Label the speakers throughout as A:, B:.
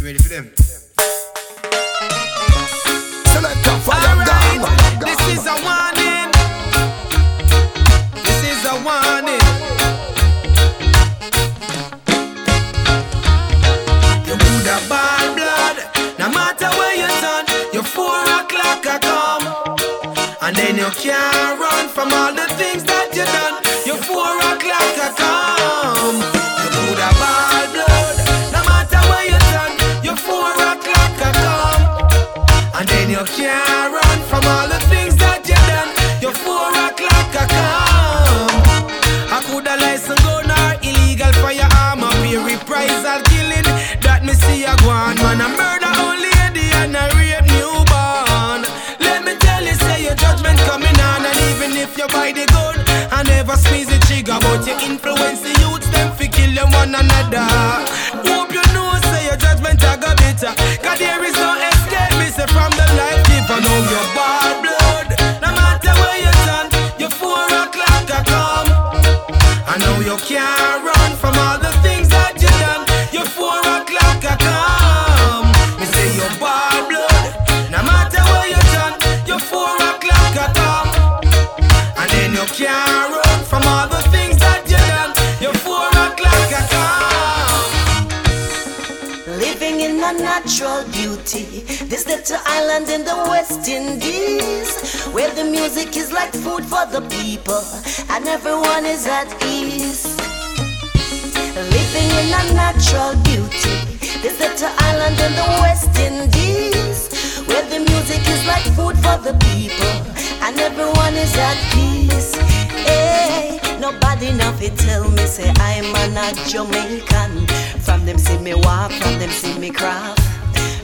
A: You ready for them?
B: Select a fire
A: Alright, this is a warning. This is a warning. You would have bad blood, no matter where you turn. You four o'clock a come, and then you can't run from all the things that you done. You four o'clock a come. Reprisal killing. That me see a go on man. I murder old lady and I rape newborn. Let me tell you, say your judgment coming on, and even if you buy the gun, I never squeeze the trigger, but you influence the youths them fi kill one another. A
C: natural beauty. This little island in the West Indies, where the music is like food for the people, and everyone is at ease. Living in a natural beauty. This little island in the West Indies, where the music is like food for the people, and everyone is at peace. Nobody nothing tell me say I'm a not Jamaican. From them see me walk, from them see me craft.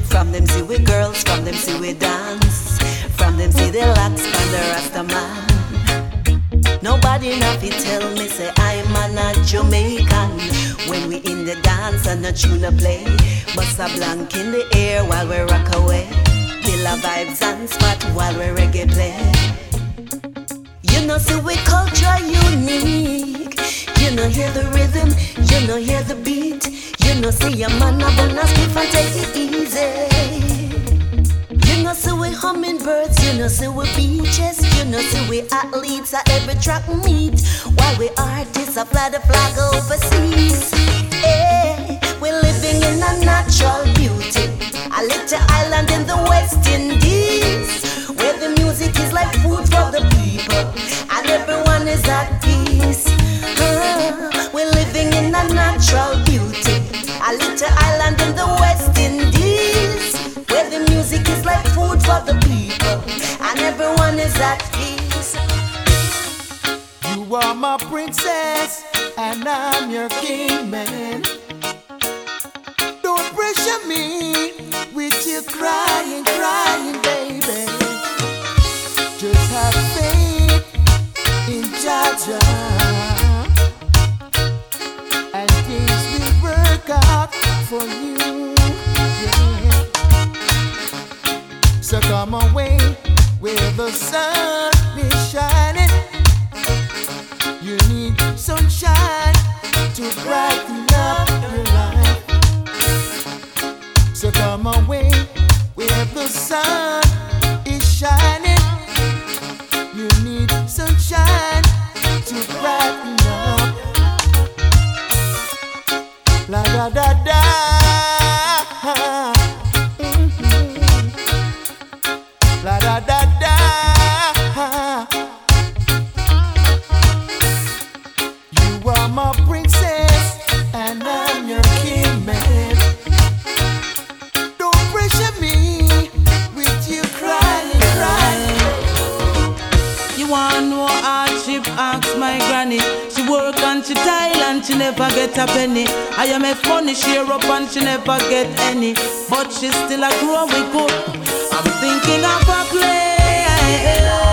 C: From them see we girls, from them see we dance. From them see the locks and the Rasta man. Nobody nothing tell me say I'm a not Jamaican. When we in the dance and the tune a play, bust a blank in the air while we rock away. A vibes and spot while we reggae play. You know, see we culture unique. You know, hear the rhythm, you know, hear the beat. You know, see a man a bun a spliff and take it easy. You know, see we hummingbirds, you know, see we beaches, you know, see we athletes at every track meet. While we artists, I fly the flag overseas. Hey, we're living in a natural beauty. A little island in the West Indies, food for the people, and everyone is at peace. We're living in a natural beauty. A little island in the West Indies, where the music is like food for the people, and everyone is at peace.
D: You are my princess, and I'm your king. Don't pressure me with your crying, away where the sun to brighten up. La da da my
E: granny. She work and she tile and she never get a penny. I am a funny, share up and she never get any. But she still a grow we good. I'm thinking of a place.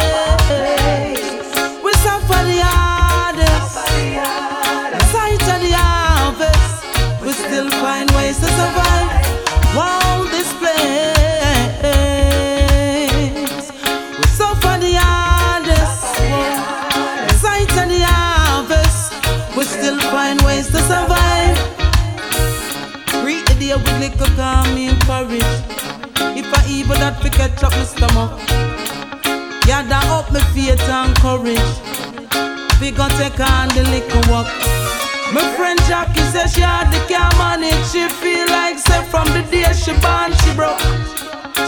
E: Fi up my stomach. That up me faith and courage. We gon' take on the little walk. My friend Jackie says she had the car manage. She feel like say from the day she born she broke.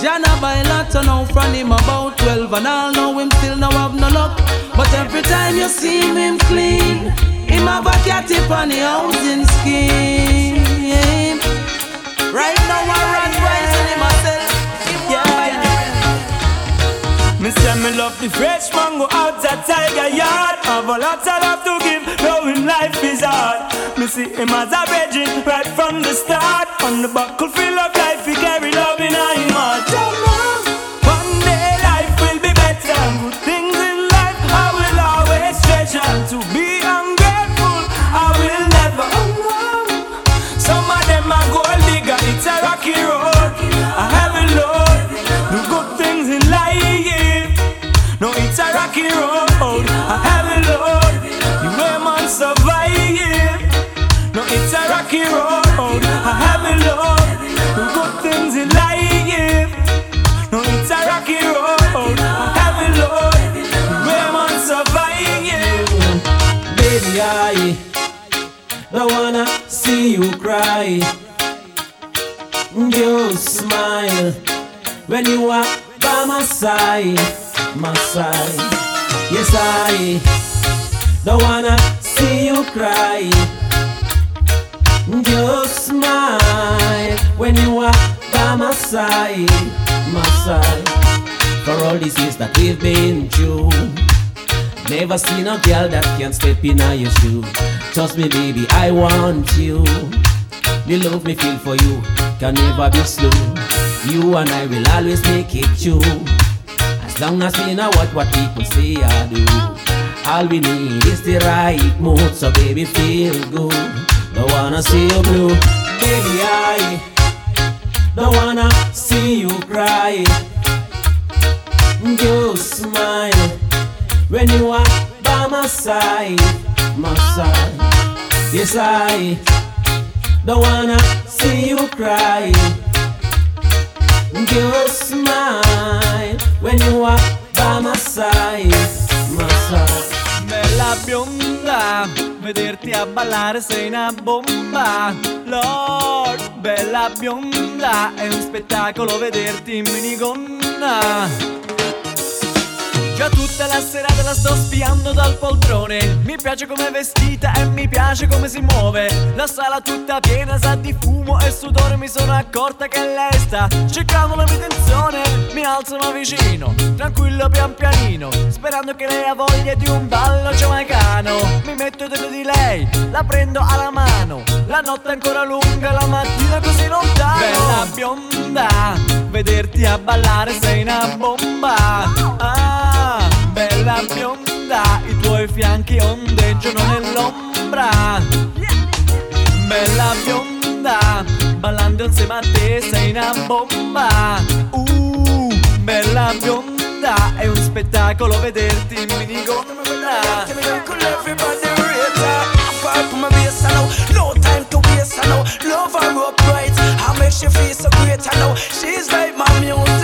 E: Jana buy lot now from him about 12 and all know him still no have no luck. But every time you see him clean, him have a cat tip on the housing scheme.
F: The fresh mango out that tiger yard. Have a lot of love to give, knowing life is hard. Me see him as a virgin right from the start. On the buckle full of life, he carry love in him heart.
G: You cry. You smile when you are by my side, my side. Yes, I don't wanna see you cry. You smile when you are by my side, my side. For all these years that we've been through. Never seen a girl that can step in on your shoe. Trust me, baby, I want you. The love me feel for you can never be slow. You and I will always make it true. As long as we know what what people say I do. All we need is the right mood, so baby feel good. Don't wanna see you blue, baby I don't wanna see you cry. You smile when you are by my side, my side. Yes, I don't wanna see you cry. You smile when you are by my side, my side.
F: Bella bionda, vederti a ballare sei una bomba. Lord, bella bionda, è un spettacolo vederti in minigonna. Già tutta la serata la sto spiando dal poltrone. Mi piace come è vestita e mi piace come si muove. La sala tutta piena sa di fumo e sudore Mi sono accorta che lei sta cercando la mia attenzione. Mi alzano vicino, tranquillo pian pianino Sperando che lei ha voglia di un ballo giamaicano. Mi metto dentro di lei, la prendo alla mano. La notte è ancora lunga, la mattina così lontano. Bella bionda, vederti a ballare sei una bomba. Ah, bella bionda, i tuoi fianchi ondeggiano nell'ombra. Bella bionda, ballando insieme a te sei una bomba. Uh, bella bionda, è un spettacolo vederti in.
H: I make she feel so great, I know. She's like my music.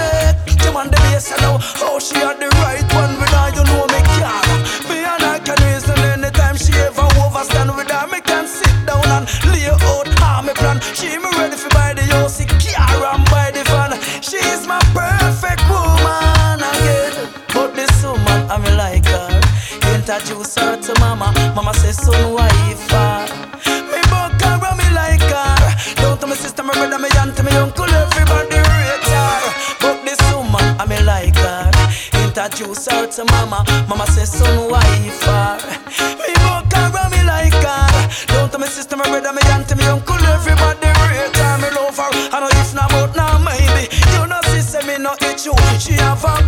H: Son wife her. Me buck her and me like. Down to my sister, my brother, my aunt, my uncle, everybody rate her. But this woman, I me like her. Introduce her to mama. Mama says son wife her. Me buck her and me like. Down to my sister, my brother, my aunt, my uncle, everybody rate her. Me love her. I know if not, but now maybe. You know, say me not it you. She have a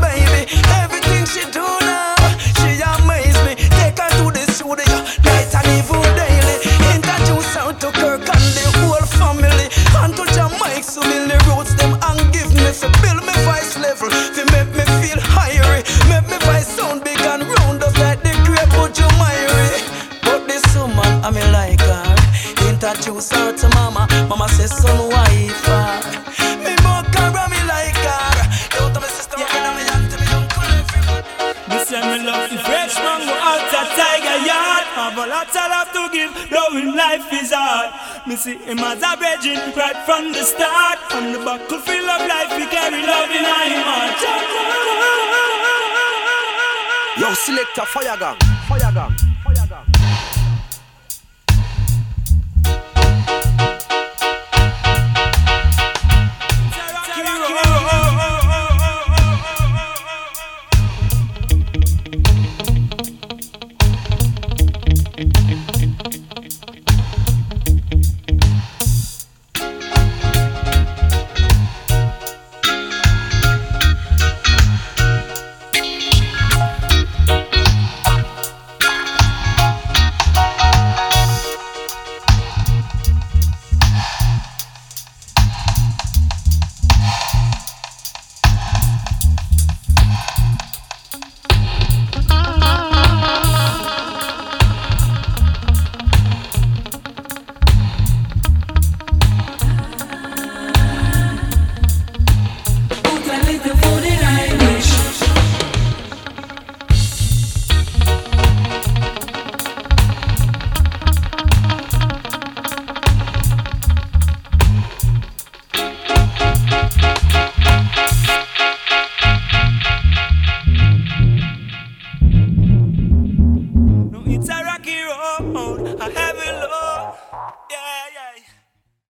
H: introduce her to mama. Mama says, son, wife. Ah. Me book her, me like her. Yo, to my sister, yeah. me and to me uncle, everybody. Me say me love the fresh mango out a tiger yard. Have a
I: lot of love to give, though in life is hard. Me see him as a virgin right from the start. From the buckle fill of life, we carry love in our heart.
A: Yo, select a fire gang, fire gang.